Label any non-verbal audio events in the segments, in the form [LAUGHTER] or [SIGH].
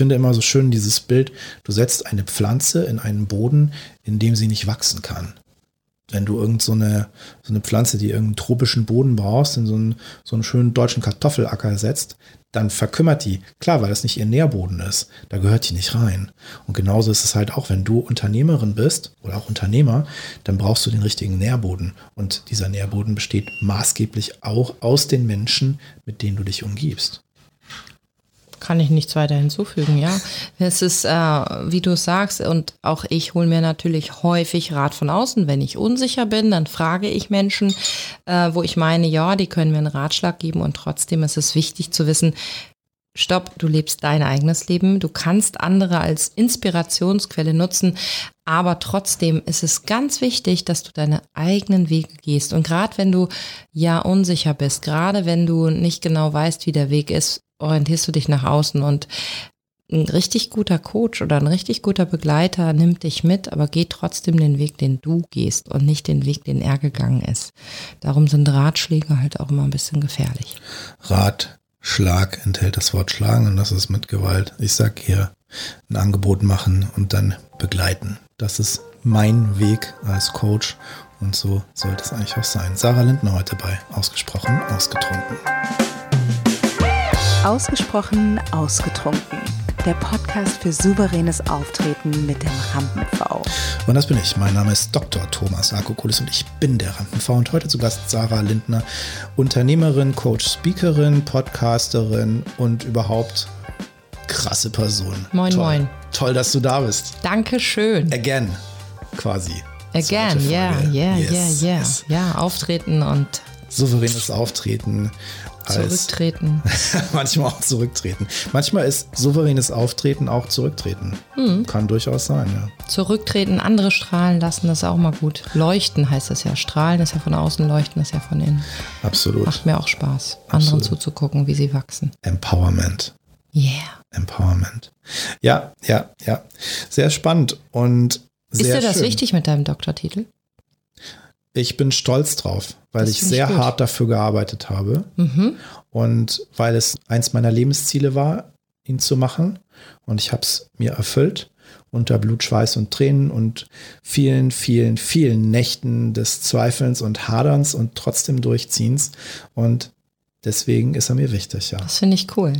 finde immer so schön dieses Bild, du setzt eine Pflanze in einen Boden, in dem sie nicht wachsen kann. Wenn du irgend so eine, so eine Pflanze, die irgendeinen tropischen Boden brauchst, in so einen, so einen schönen deutschen Kartoffelacker setzt, dann verkümmert die. Klar, weil das nicht ihr Nährboden ist. Da gehört die nicht rein. Und genauso ist es halt auch, wenn du Unternehmerin bist oder auch Unternehmer, dann brauchst du den richtigen Nährboden. Und dieser Nährboden besteht maßgeblich auch aus den Menschen, mit denen du dich umgibst kann ich nichts weiter hinzufügen, ja. Es ist, äh, wie du sagst, und auch ich hole mir natürlich häufig Rat von außen. Wenn ich unsicher bin, dann frage ich Menschen, äh, wo ich meine, ja, die können mir einen Ratschlag geben und trotzdem ist es wichtig zu wissen, Stopp, du lebst dein eigenes Leben. Du kannst andere als Inspirationsquelle nutzen, aber trotzdem ist es ganz wichtig, dass du deine eigenen Wege gehst. Und gerade wenn du ja unsicher bist, gerade wenn du nicht genau weißt, wie der Weg ist, orientierst du dich nach außen und ein richtig guter Coach oder ein richtig guter Begleiter nimmt dich mit, aber geht trotzdem den Weg, den du gehst und nicht den Weg, den er gegangen ist. Darum sind Ratschläge halt auch immer ein bisschen gefährlich. Ratschlag enthält das Wort schlagen und das ist mit Gewalt. Ich sag hier ein Angebot machen und dann begleiten. Das ist mein Weg als Coach und so sollte es eigentlich auch sein. Sarah Lindner heute bei Ausgesprochen Ausgetrunken. Ausgesprochen ausgetrunken. Der Podcast für souveränes Auftreten mit dem Rampen-V. Und das bin ich. Mein Name ist Dr. Thomas Akokulis und ich bin der Rampen-V. Und heute zu Gast Sarah Lindner, Unternehmerin, Coach, Speakerin, Podcasterin und überhaupt krasse Person. Moin, Toll. moin. Toll, dass du da bist. Dankeschön. Again, quasi. Again, ja, ja, ja, ja. Ja, auftreten und souveränes Auftreten Zurücktreten. [LAUGHS] manchmal auch zurücktreten. Manchmal ist souveränes Auftreten auch zurücktreten. Hm. Kann durchaus sein, ja. Zurücktreten, andere strahlen lassen, das ist auch mal gut. Leuchten heißt das ja. Strahlen ist ja von außen, leuchten ist ja von innen. Absolut. Macht mir auch Spaß, anderen Absolut. zuzugucken, wie sie wachsen. Empowerment. Yeah. Empowerment. Ja, ja, ja. Sehr spannend und sehr Ist dir das schön. wichtig mit deinem Doktortitel? Ich bin stolz drauf, weil das ich sehr ich hart dafür gearbeitet habe mhm. und weil es eins meiner Lebensziele war, ihn zu machen. Und ich habe es mir erfüllt unter Blut, Schweiß und Tränen und vielen, vielen, vielen Nächten des Zweifelns und Haderns und trotzdem Durchziehens. Und deswegen ist er mir wichtig, ja. Das finde ich cool.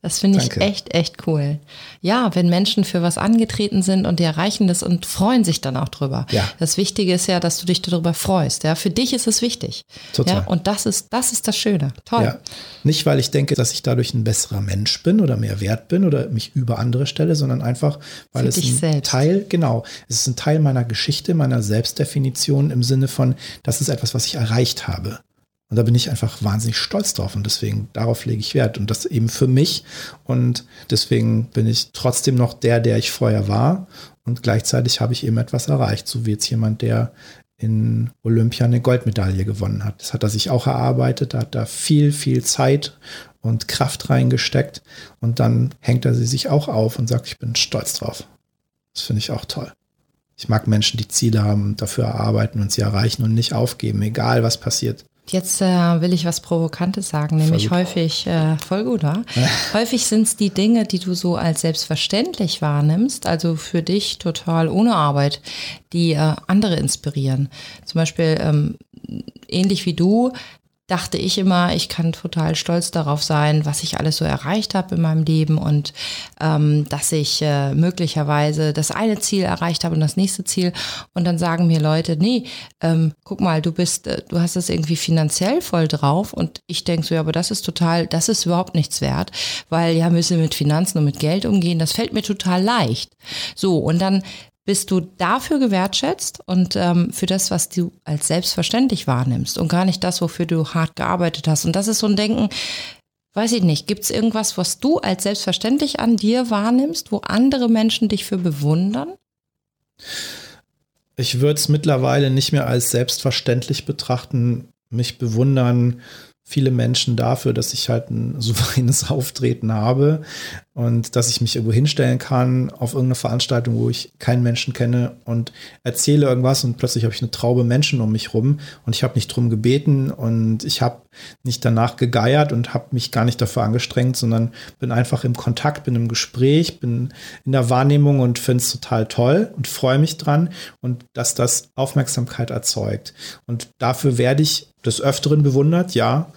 Das finde ich echt, echt cool. Ja, wenn Menschen für was angetreten sind und die erreichen das und freuen sich dann auch drüber. Ja. Das Wichtige ist ja, dass du dich darüber freust. Ja, für dich ist es wichtig. Total. Ja, und das ist, das ist das Schöne. Toll. Ja. Nicht, weil ich denke, dass ich dadurch ein besserer Mensch bin oder mehr wert bin oder mich über andere stelle, sondern einfach, weil für es ein selbst. Teil, genau, es ist ein Teil meiner Geschichte, meiner Selbstdefinition im Sinne von, das ist etwas, was ich erreicht habe. Und da bin ich einfach wahnsinnig stolz drauf und deswegen darauf lege ich Wert und das eben für mich und deswegen bin ich trotzdem noch der, der ich vorher war und gleichzeitig habe ich eben etwas erreicht, so wie jetzt jemand, der in Olympia eine Goldmedaille gewonnen hat. Das hat er sich auch erarbeitet, da hat er viel, viel Zeit und Kraft reingesteckt und dann hängt er sie sich auch auf und sagt, ich bin stolz drauf. Das finde ich auch toll. Ich mag Menschen, die Ziele haben, dafür erarbeiten und sie erreichen und nicht aufgeben, egal was passiert. Jetzt äh, will ich was Provokantes sagen, nämlich häufig, äh, voll gut, wa? [LAUGHS] häufig sind es die Dinge, die du so als selbstverständlich wahrnimmst, also für dich total ohne Arbeit, die äh, andere inspirieren. Zum Beispiel ähm, ähnlich wie du dachte ich immer, ich kann total stolz darauf sein, was ich alles so erreicht habe in meinem Leben und ähm, dass ich äh, möglicherweise das eine Ziel erreicht habe und das nächste Ziel. Und dann sagen mir Leute, nee, ähm, guck mal, du bist, äh, du hast das irgendwie finanziell voll drauf. Und ich denke so, ja, aber das ist total, das ist überhaupt nichts wert, weil ja müssen mit Finanzen und mit Geld umgehen. Das fällt mir total leicht. So, und dann bist du dafür gewertschätzt und ähm, für das, was du als selbstverständlich wahrnimmst und gar nicht das, wofür du hart gearbeitet hast. Und das ist so ein Denken, weiß ich nicht, gibt es irgendwas, was du als selbstverständlich an dir wahrnimmst, wo andere Menschen dich für bewundern? Ich würde es mittlerweile nicht mehr als selbstverständlich betrachten. Mich bewundern viele Menschen dafür, dass ich halt ein [LAUGHS] souveränes Auftreten habe und dass ich mich irgendwo hinstellen kann auf irgendeine Veranstaltung, wo ich keinen Menschen kenne und erzähle irgendwas und plötzlich habe ich eine Traube Menschen um mich rum und ich habe nicht drum gebeten und ich habe nicht danach gegeiert und habe mich gar nicht dafür angestrengt, sondern bin einfach im Kontakt, bin im Gespräch, bin in der Wahrnehmung und finde es total toll und freue mich dran und dass das Aufmerksamkeit erzeugt. Und dafür werde ich des Öfteren bewundert, ja.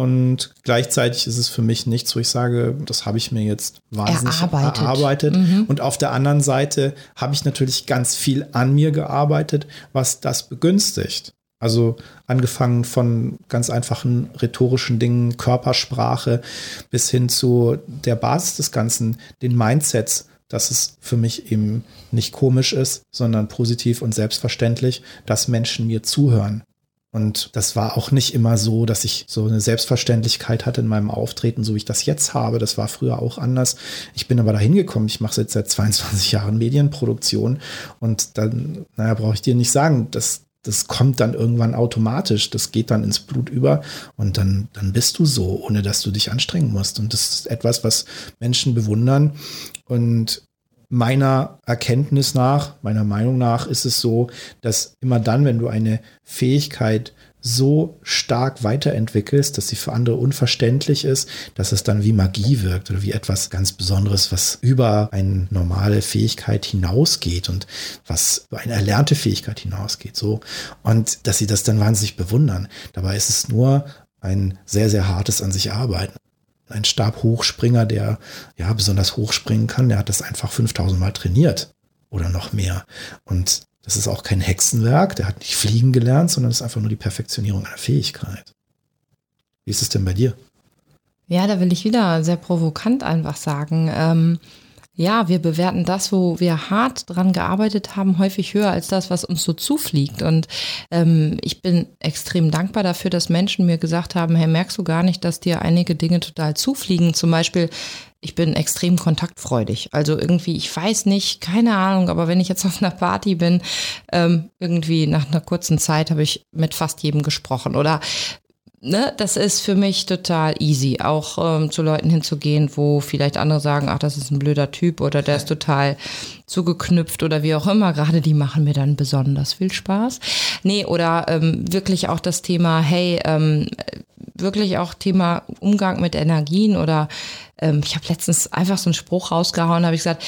Und gleichzeitig ist es für mich nichts, wo ich sage, das habe ich mir jetzt wahnsinnig erarbeitet. erarbeitet. Mhm. Und auf der anderen Seite habe ich natürlich ganz viel an mir gearbeitet, was das begünstigt. Also angefangen von ganz einfachen rhetorischen Dingen, Körpersprache bis hin zu der Basis des Ganzen, den Mindsets, dass es für mich eben nicht komisch ist, sondern positiv und selbstverständlich, dass Menschen mir zuhören. Und das war auch nicht immer so, dass ich so eine Selbstverständlichkeit hatte in meinem Auftreten, so wie ich das jetzt habe. Das war früher auch anders. Ich bin aber dahin gekommen. Ich mache jetzt seit 22 [LAUGHS] Jahren Medienproduktion und dann, naja, brauche ich dir nicht sagen, das, das kommt dann irgendwann automatisch. Das geht dann ins Blut über und dann, dann bist du so, ohne dass du dich anstrengen musst. Und das ist etwas, was Menschen bewundern. Und meiner Erkenntnis nach, meiner Meinung nach ist es so, dass immer dann, wenn du eine Fähigkeit so stark weiterentwickelst, dass sie für andere unverständlich ist, dass es dann wie Magie wirkt oder wie etwas ganz Besonderes, was über eine normale Fähigkeit hinausgeht und was über eine erlernte Fähigkeit hinausgeht. So. Und dass sie das dann wahnsinnig bewundern. Dabei ist es nur ein sehr, sehr hartes an sich arbeiten ein Stabhochspringer, der ja besonders hoch springen kann, der hat das einfach 5000 Mal trainiert oder noch mehr. Und das ist auch kein Hexenwerk, der hat nicht fliegen gelernt, sondern ist einfach nur die Perfektionierung einer Fähigkeit. Wie ist es denn bei dir? Ja, da will ich wieder sehr provokant einfach sagen. Ähm, ja, wir bewerten das, wo wir hart dran gearbeitet haben, häufig höher als das, was uns so zufliegt. Und ähm, ich bin extrem dankbar dafür, dass Menschen mir gesagt haben, hey, merkst du gar nicht, dass dir einige Dinge total zufliegen? Zum Beispiel, ich bin extrem kontaktfreudig. Also irgendwie, ich weiß nicht, keine Ahnung, aber wenn ich jetzt auf einer Party bin, ähm, irgendwie nach einer kurzen Zeit habe ich mit fast jedem gesprochen. Oder ne, das ist für mich total easy, auch ähm, zu Leuten hinzugehen, wo vielleicht andere sagen, ach, das ist ein blöder Typ oder der ist total zugeknüpft oder wie auch immer. Gerade die machen mir dann besonders viel Spaß. Nee, oder ähm, wirklich auch das Thema, hey, ähm, wirklich auch Thema Umgang mit Energien oder ähm, ich habe letztens einfach so einen Spruch rausgehauen, habe ich gesagt,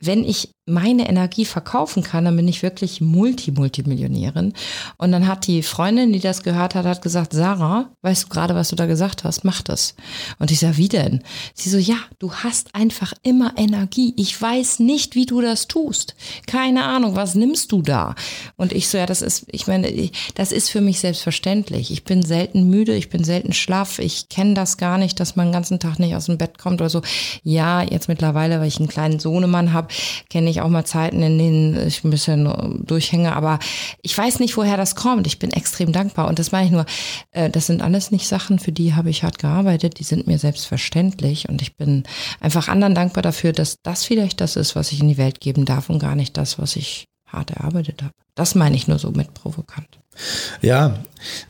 wenn ich meine Energie verkaufen kann, dann bin ich wirklich Multi-Multimillionärin. Und dann hat die Freundin, die das gehört hat, hat gesagt, Sarah, weißt du gerade, was du da gesagt hast? Mach das. Und ich sage, wie denn? Sie so, ja, du hast einfach immer Energie. Ich weiß nicht, wie du das tust. Keine Ahnung, was nimmst du da? Und ich so, ja, das ist, ich meine, das ist für mich selbstverständlich. Ich bin selten müde, ich bin selten schlaff. Ich kenne das gar nicht, dass man den ganzen Tag nicht aus dem Bett kommt oder so. Ja, jetzt mittlerweile, weil ich einen kleinen Sohnemann habe, kenne ich auch mal Zeiten, in denen ich ein bisschen durchhänge, aber ich weiß nicht, woher das kommt. Ich bin extrem dankbar und das meine ich nur, äh, das sind alles nicht Sachen, für die habe ich hart gearbeitet, die sind mir selbstverständlich und ich bin einfach anderen dankbar dafür, dass das vielleicht das ist, was ich in die Welt geben darf und gar nicht das, was ich hart erarbeitet habe. Das meine ich nur so mit provokant. Ja,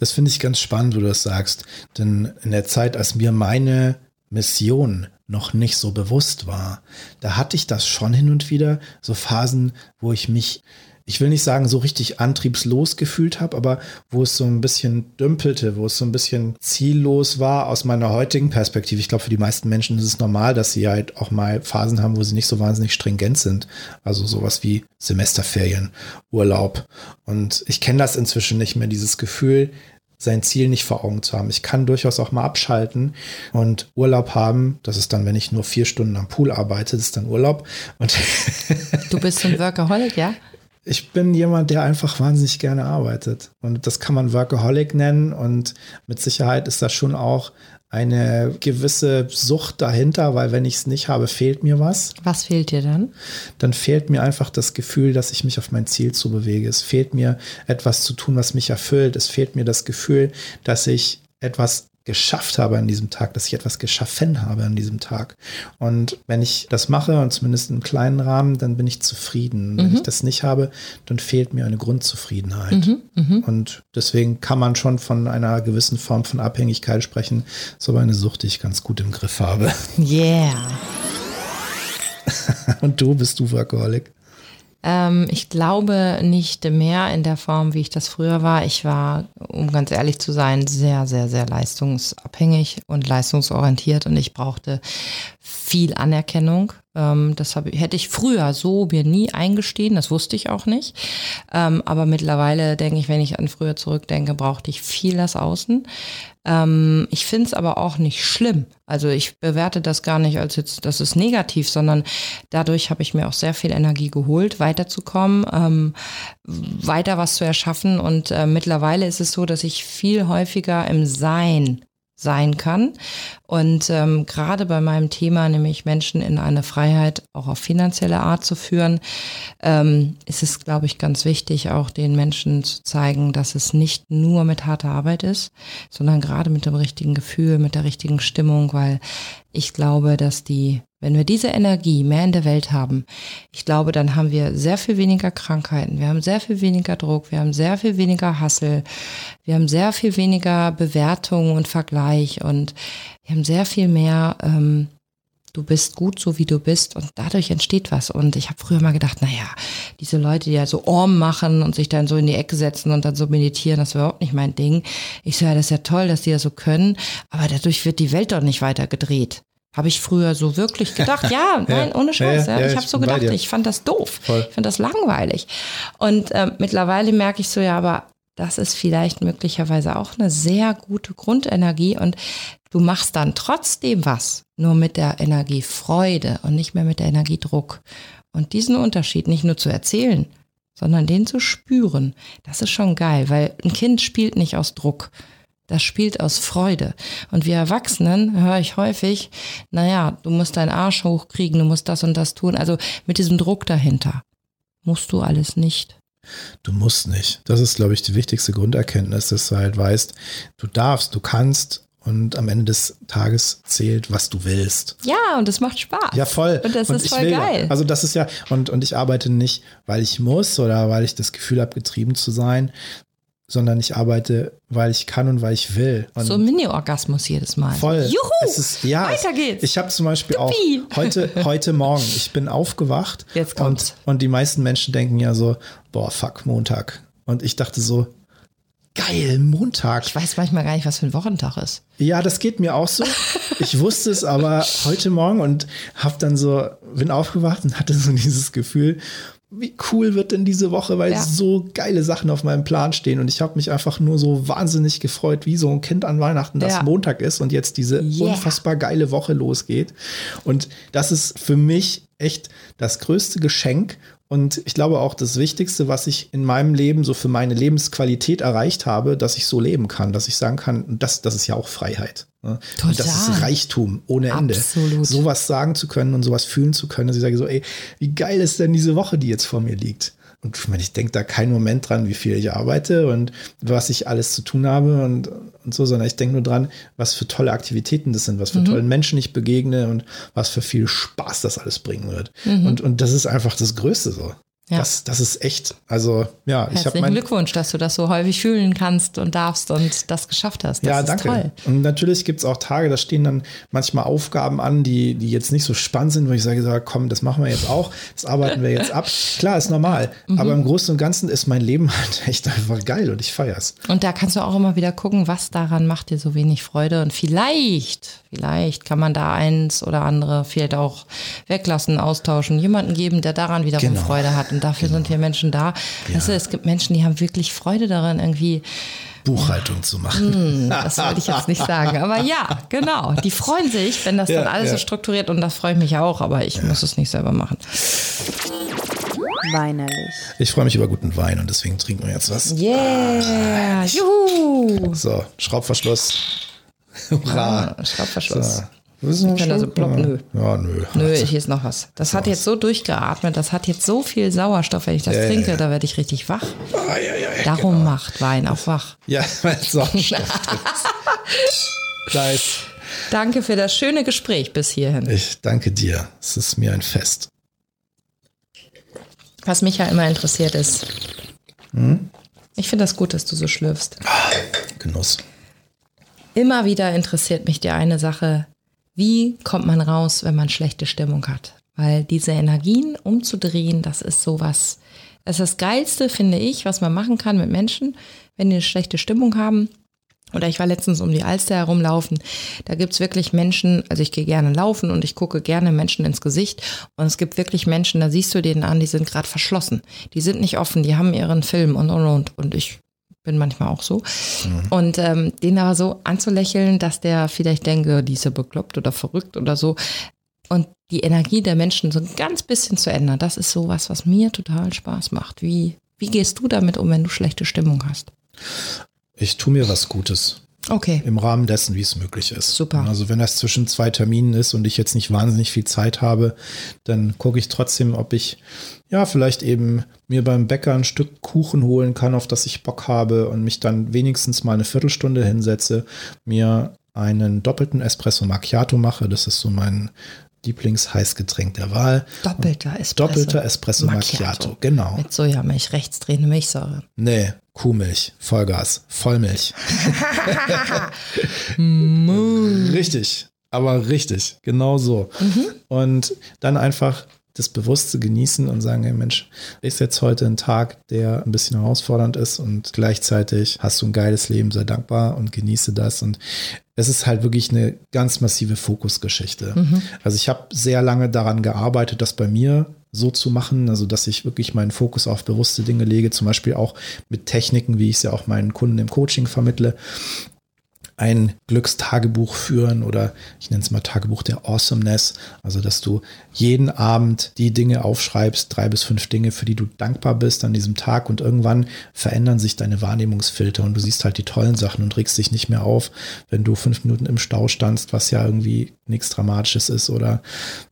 das finde ich ganz spannend, wo du das sagst. Denn in der Zeit, als mir meine Mission noch nicht so bewusst war. Da hatte ich das schon hin und wieder, so Phasen, wo ich mich, ich will nicht sagen, so richtig antriebslos gefühlt habe, aber wo es so ein bisschen dümpelte, wo es so ein bisschen ziellos war aus meiner heutigen Perspektive. Ich glaube, für die meisten Menschen ist es normal, dass sie halt auch mal Phasen haben, wo sie nicht so wahnsinnig stringent sind. Also sowas wie Semesterferien, Urlaub. Und ich kenne das inzwischen nicht mehr, dieses Gefühl, sein Ziel nicht vor Augen zu haben. Ich kann durchaus auch mal abschalten und Urlaub haben. Das ist dann, wenn ich nur vier Stunden am Pool arbeite, das ist dann Urlaub. Und [LAUGHS] du bist ein Workaholic, ja? Ich bin jemand, der einfach wahnsinnig gerne arbeitet. Und das kann man Workaholic nennen. Und mit Sicherheit ist das schon auch eine gewisse Sucht dahinter, weil wenn ich es nicht habe, fehlt mir was. Was fehlt dir dann? Dann fehlt mir einfach das Gefühl, dass ich mich auf mein Ziel zu bewege. Es fehlt mir etwas zu tun, was mich erfüllt. Es fehlt mir das Gefühl, dass ich etwas geschafft habe an diesem Tag, dass ich etwas geschaffen habe an diesem Tag. Und wenn ich das mache, und zumindest im kleinen Rahmen, dann bin ich zufrieden. Mhm. Wenn ich das nicht habe, dann fehlt mir eine Grundzufriedenheit. Mhm, mh. Und deswegen kann man schon von einer gewissen Form von Abhängigkeit sprechen. So eine Sucht, die ich ganz gut im Griff habe. Yeah. [LAUGHS] Und du, bist du Workaholic? Ähm, ich glaube nicht mehr in der Form, wie ich das früher war. Ich war, um ganz ehrlich zu sein, sehr, sehr, sehr leistungsabhängig und leistungsorientiert und ich brauchte viel Anerkennung. Ähm, das hab, hätte ich früher so mir nie eingestehen, das wusste ich auch nicht. Ähm, aber mittlerweile denke ich, wenn ich an früher zurückdenke, brauchte ich viel das Außen. Ähm, ich finde es aber auch nicht schlimm. Also ich bewerte das gar nicht als jetzt, das ist negativ, sondern dadurch habe ich mir auch sehr viel Energie geholt, weiterzukommen, ähm, weiter was zu erschaffen. Und äh, mittlerweile ist es so, dass ich viel häufiger im Sein sein kann. Und ähm, gerade bei meinem Thema, nämlich Menschen in eine Freiheit auch auf finanzielle Art zu führen, ähm, ist es, glaube ich, ganz wichtig, auch den Menschen zu zeigen, dass es nicht nur mit harter Arbeit ist, sondern gerade mit dem richtigen Gefühl, mit der richtigen Stimmung, weil ich glaube, dass die wenn wir diese Energie mehr in der Welt haben, ich glaube, dann haben wir sehr viel weniger Krankheiten, wir haben sehr viel weniger Druck, wir haben sehr viel weniger Hassel, wir haben sehr viel weniger Bewertung und Vergleich und wir haben sehr viel mehr, ähm, du bist gut so wie du bist und dadurch entsteht was. Und ich habe früher mal gedacht, naja, diese Leute, die ja so Orm machen und sich dann so in die Ecke setzen und dann so meditieren, das war überhaupt nicht mein Ding. Ich so, ja, das ist ja toll, dass die das so können, aber dadurch wird die Welt doch nicht weiter gedreht. Habe ich früher so wirklich gedacht. Ja, [LAUGHS] nein, ohne Scheiß. Ja, ja, ich habe so gedacht, ich fand das doof. Voll. Ich fand das langweilig. Und äh, mittlerweile merke ich so, ja, aber das ist vielleicht möglicherweise auch eine sehr gute Grundenergie und du machst dann trotzdem was, nur mit der Energie Freude und nicht mehr mit der Energie Druck. Und diesen Unterschied nicht nur zu erzählen, sondern den zu spüren, das ist schon geil, weil ein Kind spielt nicht aus Druck. Das spielt aus Freude. Und wir Erwachsenen höre ich häufig, naja, du musst deinen Arsch hochkriegen, du musst das und das tun. Also mit diesem Druck dahinter. Musst du alles nicht. Du musst nicht. Das ist, glaube ich, die wichtigste Grunderkenntnis, dass du halt weißt, du darfst, du kannst und am Ende des Tages zählt, was du willst. Ja, und es macht Spaß. Ja, voll. Und das und ist voll geil. Also das ist ja, und, und ich arbeite nicht, weil ich muss oder weil ich das Gefühl habe, getrieben zu sein, sondern ich arbeite, weil ich kann und weil ich will. Und so ein Mini-Orgasmus jedes Mal. Voll. Juhu! Ist, ja, Weiter geht's. Ich habe zum Beispiel Dupi. auch [LAUGHS] heute, heute Morgen, ich bin aufgewacht Jetzt kommt's. Und, und die meisten Menschen denken ja so, boah, fuck, Montag. Und ich dachte so, geil, Montag. Ich weiß manchmal gar nicht, was für ein Wochentag ist. Ja, das geht mir auch so. Ich wusste es aber [LAUGHS] heute Morgen und habe dann so, bin aufgewacht und hatte so dieses Gefühl, wie cool wird denn diese Woche, weil ja. so geile Sachen auf meinem Plan stehen und ich habe mich einfach nur so wahnsinnig gefreut, wie so ein Kind an Weihnachten, dass ja. Montag ist und jetzt diese yeah. unfassbar geile Woche losgeht. Und das ist für mich echt das größte Geschenk und ich glaube auch das Wichtigste, was ich in meinem Leben so für meine Lebensqualität erreicht habe, dass ich so leben kann, dass ich sagen kann, das, das ist ja auch Freiheit. Ne? Total. das ist Reichtum ohne Ende. Absolut. Sowas sagen zu können und sowas fühlen zu können, dass ich sage so, ey, wie geil ist denn diese Woche, die jetzt vor mir liegt? Und ich meine, ich denke da keinen Moment dran, wie viel ich arbeite und was ich alles zu tun habe und, und so, sondern ich denke nur dran, was für tolle Aktivitäten das sind, was für mhm. tollen Menschen ich begegne und was für viel Spaß das alles bringen wird. Mhm. Und, und das ist einfach das Größte so. Ja. Das, das ist echt, also ja, ich habe Glückwunsch, dass du das so häufig fühlen kannst und darfst und das geschafft hast. Das ja, danke. Toll. Und natürlich gibt es auch Tage, da stehen dann manchmal Aufgaben an, die, die jetzt nicht so spannend sind, wo ich sage, komm, das machen wir jetzt auch, das arbeiten wir jetzt ab. [LAUGHS] Klar, ist normal. Mhm. Aber im Großen und Ganzen ist mein Leben [LAUGHS] halt echt einfach geil und ich feier's. Und da kannst du auch immer wieder gucken, was daran macht dir so wenig Freude. Und vielleicht, vielleicht kann man da eins oder andere vielleicht auch weglassen, austauschen, jemanden geben, der daran wiederum genau. Freude hat. Und dafür genau. sind hier Menschen da. Ja. Weißt du, es gibt Menschen, die haben wirklich Freude daran, irgendwie Buchhaltung zu machen. Hm, das wollte ich jetzt nicht [LAUGHS] sagen. Aber ja, genau. Die freuen sich, wenn das ja, dann alles ja. so strukturiert und das freut mich auch, aber ich ja. muss es nicht selber machen. Weinerlich. Ich freue mich über guten Wein und deswegen trinken wir jetzt was. Yeah! Ah, Juhu! So, Schraubverschluss. Hurra! Schraubverschluss. So. Wissen wir also plopp, nö. Ja, nö. Nö, hier ist noch was. Das hat jetzt so durchgeatmet, das hat jetzt so viel Sauerstoff, wenn ich das ja, trinke, ja, da werde ich richtig wach. Ah, Darum genau. macht Wein auch wach. Ja, [LAUGHS] weil Sauerstoff [LAUGHS] ist. nice. Danke für das schöne Gespräch bis hierhin. Ich danke dir. Es ist mir ein Fest. Was mich ja immer interessiert ist. Hm? Ich finde das gut, dass du so schlürfst. Ah, Genuss. Immer wieder interessiert mich die eine Sache, wie kommt man raus, wenn man schlechte Stimmung hat? Weil diese Energien umzudrehen, das ist sowas, das ist das Geilste, finde ich, was man machen kann mit Menschen, wenn die eine schlechte Stimmung haben. Oder ich war letztens um die Alster herumlaufen. Da gibt's wirklich Menschen, also ich gehe gerne laufen und ich gucke gerne Menschen ins Gesicht. Und es gibt wirklich Menschen, da siehst du denen an, die sind gerade verschlossen. Die sind nicht offen, die haben ihren Film und und und. Und ich bin manchmal auch so. Mhm. Und ähm, den aber so anzulächeln, dass der vielleicht denke, die ist ja bekloppt oder verrückt oder so. Und die Energie der Menschen so ein ganz bisschen zu ändern, das ist sowas, was mir total Spaß macht. Wie, wie gehst du damit um, wenn du schlechte Stimmung hast? Ich tue mir was Gutes. Okay. Im Rahmen dessen, wie es möglich ist. Super. Also wenn das zwischen zwei Terminen ist und ich jetzt nicht wahnsinnig viel Zeit habe, dann gucke ich trotzdem, ob ich ja vielleicht eben mir beim Bäcker ein Stück Kuchen holen kann, auf das ich Bock habe und mich dann wenigstens mal eine Viertelstunde hinsetze, mir einen doppelten Espresso Macchiato mache. Das ist so mein Lieblingsheißgetränk der Wahl. Doppelter Espresso. Doppelter Espresso Macchiato, Macchiato. genau. Mit Sojamilch, rechtsdrehende Milchsäure. Nee, Kuhmilch, Vollgas, Vollmilch. [LAUGHS] [LAUGHS] richtig, aber richtig, genau so. Mhm. Und dann einfach das Bewusste genießen und sagen, hey Mensch, ist jetzt heute ein Tag, der ein bisschen herausfordernd ist und gleichzeitig hast du ein geiles Leben, sei dankbar und genieße das. Und es ist halt wirklich eine ganz massive Fokusgeschichte. Mhm. Also ich habe sehr lange daran gearbeitet, das bei mir so zu machen, also dass ich wirklich meinen Fokus auf bewusste Dinge lege, zum Beispiel auch mit Techniken, wie ich es ja auch meinen Kunden im Coaching vermittle ein Glückstagebuch führen oder ich nenne es mal Tagebuch der Awesomeness. Also, dass du jeden Abend die Dinge aufschreibst, drei bis fünf Dinge, für die du dankbar bist an diesem Tag und irgendwann verändern sich deine Wahrnehmungsfilter und du siehst halt die tollen Sachen und regst dich nicht mehr auf, wenn du fünf Minuten im Stau standst, was ja irgendwie nichts Dramatisches ist oder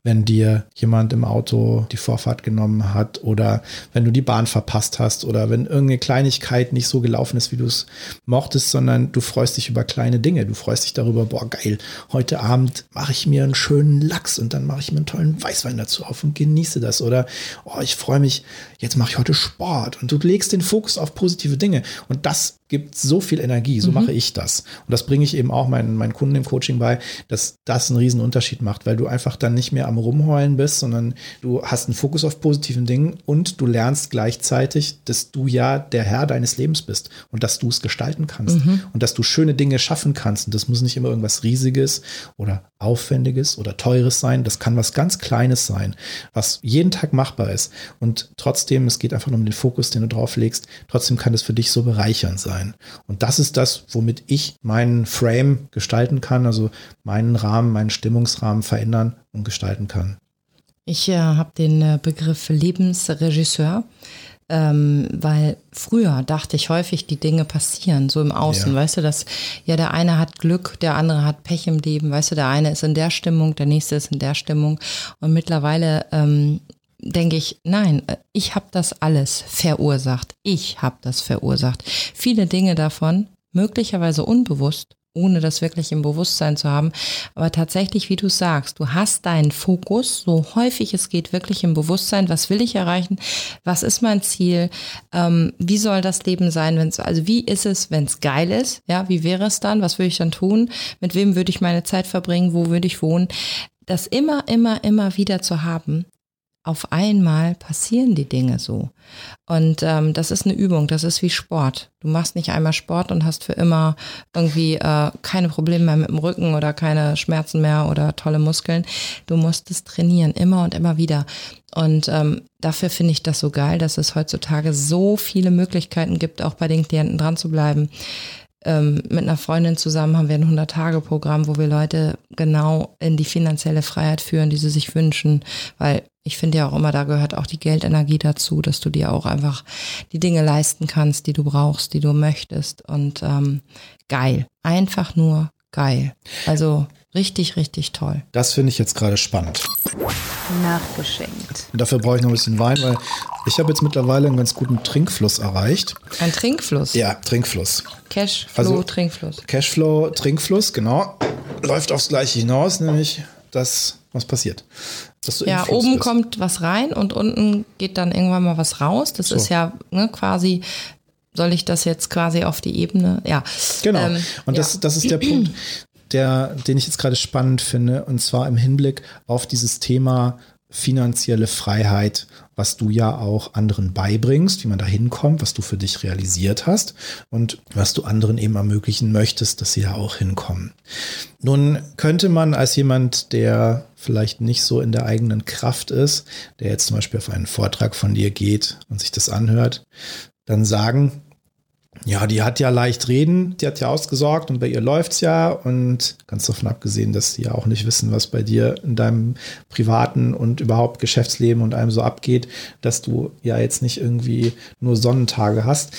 wenn dir jemand im Auto die Vorfahrt genommen hat oder wenn du die Bahn verpasst hast oder wenn irgendeine Kleinigkeit nicht so gelaufen ist, wie du es mochtest, sondern du freust dich über kleine Dinge. Du freust dich darüber, boah, geil, heute Abend mache ich mir einen schönen Lachs und dann mache ich mir einen tollen Weißwein dazu auf und genieße das oder? Oh, ich freue mich, jetzt mache ich heute Sport und du legst den Fokus auf positive Dinge. Und das gibt so viel Energie. So mhm. mache ich das. Und das bringe ich eben auch meinen, meinen Kunden im Coaching bei, dass das einen riesen Unterschied macht, weil du einfach dann nicht mehr am Rumheulen bist, sondern du hast einen Fokus auf positiven Dingen und du lernst gleichzeitig, dass du ja der Herr deines Lebens bist und dass du es gestalten kannst mhm. und dass du schöne Dinge schaffen kannst. Und das muss nicht immer irgendwas Riesiges oder Aufwendiges oder Teures sein. Das kann was ganz Kleines sein, was jeden Tag machbar ist. Und trotzdem, es geht einfach nur um den Fokus, den du drauf legst, trotzdem kann es für dich so bereichernd sein sein. Und das ist das, womit ich meinen Frame gestalten kann, also meinen Rahmen, meinen Stimmungsrahmen verändern und gestalten kann. Ich äh, habe den äh, Begriff Lebensregisseur, ähm, weil früher dachte ich häufig, die Dinge passieren so im Außen, ja. weißt du, dass ja der eine hat Glück, der andere hat Pech im Leben, weißt du, der eine ist in der Stimmung, der nächste ist in der Stimmung und mittlerweile ähm, denke ich, nein, ich habe das alles verursacht. Ich habe das verursacht. Viele Dinge davon, möglicherweise unbewusst, ohne das wirklich im Bewusstsein zu haben. Aber tatsächlich, wie du sagst, du hast deinen Fokus, so häufig es geht, wirklich im Bewusstsein. Was will ich erreichen? Was ist mein Ziel? Ähm, wie soll das Leben sein, wenn es, also wie ist es, wenn es geil ist? Ja, wie wäre es dann? Was würde ich dann tun? Mit wem würde ich meine Zeit verbringen? Wo würde ich wohnen? Das immer, immer, immer wieder zu haben, auf einmal passieren die Dinge so. Und ähm, das ist eine Übung, das ist wie Sport. Du machst nicht einmal Sport und hast für immer irgendwie äh, keine Probleme mehr mit dem Rücken oder keine Schmerzen mehr oder tolle Muskeln. Du musst es trainieren, immer und immer wieder. Und ähm, dafür finde ich das so geil, dass es heutzutage so viele Möglichkeiten gibt, auch bei den Klienten dran zu bleiben ähm, mit einer Freundin zusammen haben wir ein 100-Tage-Programm, wo wir Leute genau in die finanzielle Freiheit führen, die sie sich wünschen, weil ich finde ja auch immer, da gehört auch die Geldenergie dazu, dass du dir auch einfach die Dinge leisten kannst, die du brauchst, die du möchtest. Und ähm, geil. Einfach nur geil. Also richtig, richtig toll. Das finde ich jetzt gerade spannend. Nachgeschenkt. Dafür brauche ich noch ein bisschen Wein, weil ich habe jetzt mittlerweile einen ganz guten Trinkfluss erreicht. Ein Trinkfluss? Ja, Trinkfluss. Cashflow, also, Trinkfluss. Cashflow, Trinkfluss, genau. Läuft aufs Gleiche hinaus, nämlich das, was passiert ja, oben bist. kommt was rein und unten geht dann irgendwann mal was raus. Das so. ist ja ne, quasi, soll ich das jetzt quasi auf die Ebene? Ja. Genau. Ähm, und das, ja. das ist der [CLEARS THROAT] Punkt, der, den ich jetzt gerade spannend finde, und zwar im Hinblick auf dieses Thema finanzielle Freiheit, was du ja auch anderen beibringst, wie man da hinkommt, was du für dich realisiert hast und was du anderen eben ermöglichen möchtest, dass sie da auch hinkommen. Nun könnte man als jemand, der vielleicht nicht so in der eigenen Kraft ist, der jetzt zum Beispiel auf einen Vortrag von dir geht und sich das anhört, dann sagen, ja, die hat ja leicht reden, die hat ja ausgesorgt und bei ihr läuft's ja und ganz davon abgesehen, dass die ja auch nicht wissen, was bei dir in deinem privaten und überhaupt Geschäftsleben und allem so abgeht, dass du ja jetzt nicht irgendwie nur Sonnentage hast.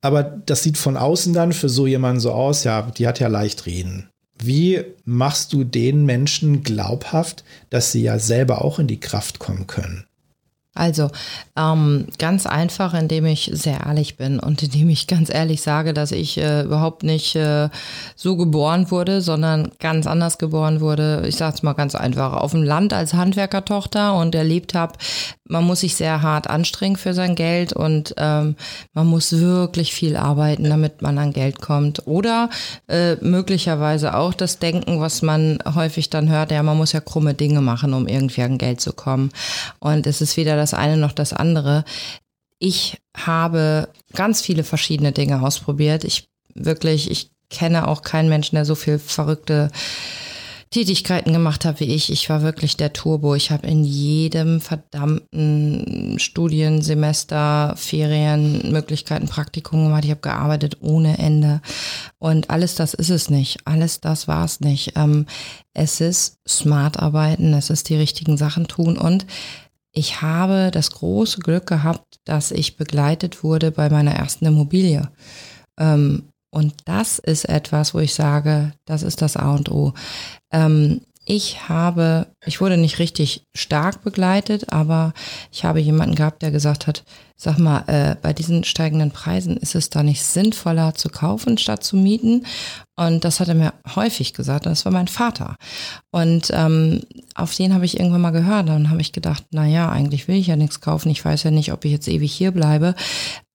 Aber das sieht von außen dann für so jemanden so aus, ja, die hat ja leicht reden. Wie machst du den Menschen glaubhaft, dass sie ja selber auch in die Kraft kommen können? Also ähm, ganz einfach, indem ich sehr ehrlich bin und [LAUGHS] indem ich ganz ehrlich sage, dass ich äh, überhaupt nicht äh, so geboren wurde, sondern ganz anders geboren wurde. Ich sage es mal ganz einfach, auf dem Land als Handwerkertochter und erlebt habe, man muss sich sehr hart anstrengen für sein Geld und ähm, man muss wirklich viel arbeiten, damit man an Geld kommt. Oder äh, möglicherweise auch das Denken, was man häufig dann hört, ja, man muss ja krumme Dinge machen, um irgendwie an Geld zu kommen. Und es ist weder das eine noch das andere. Ich habe ganz viele verschiedene Dinge ausprobiert. Ich wirklich, ich kenne auch keinen Menschen, der so viel verrückte Tätigkeiten gemacht habe wie ich. Ich war wirklich der Turbo. Ich habe in jedem verdammten Studiensemester, Ferien, Möglichkeiten, Praktikum gemacht. Ich habe gearbeitet ohne Ende. Und alles das ist es nicht. Alles das war es nicht. Ähm, es ist smart arbeiten, es ist die richtigen Sachen tun und ich habe das große Glück gehabt, dass ich begleitet wurde bei meiner ersten Immobilie. Ähm, und das ist etwas, wo ich sage, das ist das A und O. Ich habe, ich wurde nicht richtig stark begleitet, aber ich habe jemanden gehabt, der gesagt hat, sag mal, äh, bei diesen steigenden Preisen ist es da nicht sinnvoller zu kaufen statt zu mieten? Und das hat er mir häufig gesagt. Und das war mein Vater. Und ähm, auf den habe ich irgendwann mal gehört. Dann habe ich gedacht, na ja, eigentlich will ich ja nichts kaufen. Ich weiß ja nicht, ob ich jetzt ewig hier bleibe.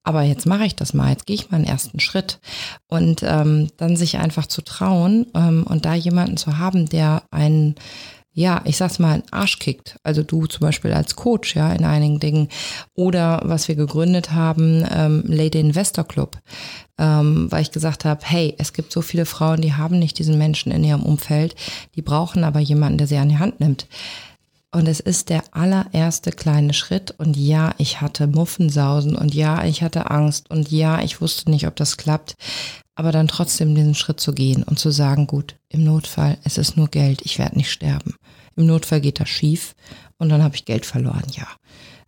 Aber jetzt mache ich das mal, jetzt gehe ich meinen ersten Schritt. Und ähm, dann sich einfach zu trauen ähm, und da jemanden zu haben, der einen ja, ich sag's mal, einen Arsch kickt. Also du zum Beispiel als Coach, ja, in einigen Dingen. Oder was wir gegründet haben, ähm, Lady Investor Club, ähm, weil ich gesagt habe, hey, es gibt so viele Frauen, die haben nicht diesen Menschen in ihrem Umfeld, die brauchen aber jemanden, der sie an die Hand nimmt. Und es ist der allererste kleine Schritt. Und ja, ich hatte Muffensausen und ja, ich hatte Angst und ja, ich wusste nicht, ob das klappt. Aber dann trotzdem diesen Schritt zu gehen und zu sagen, gut, im Notfall, es ist nur Geld, ich werde nicht sterben. Im Notfall geht das schief und dann habe ich Geld verloren, ja.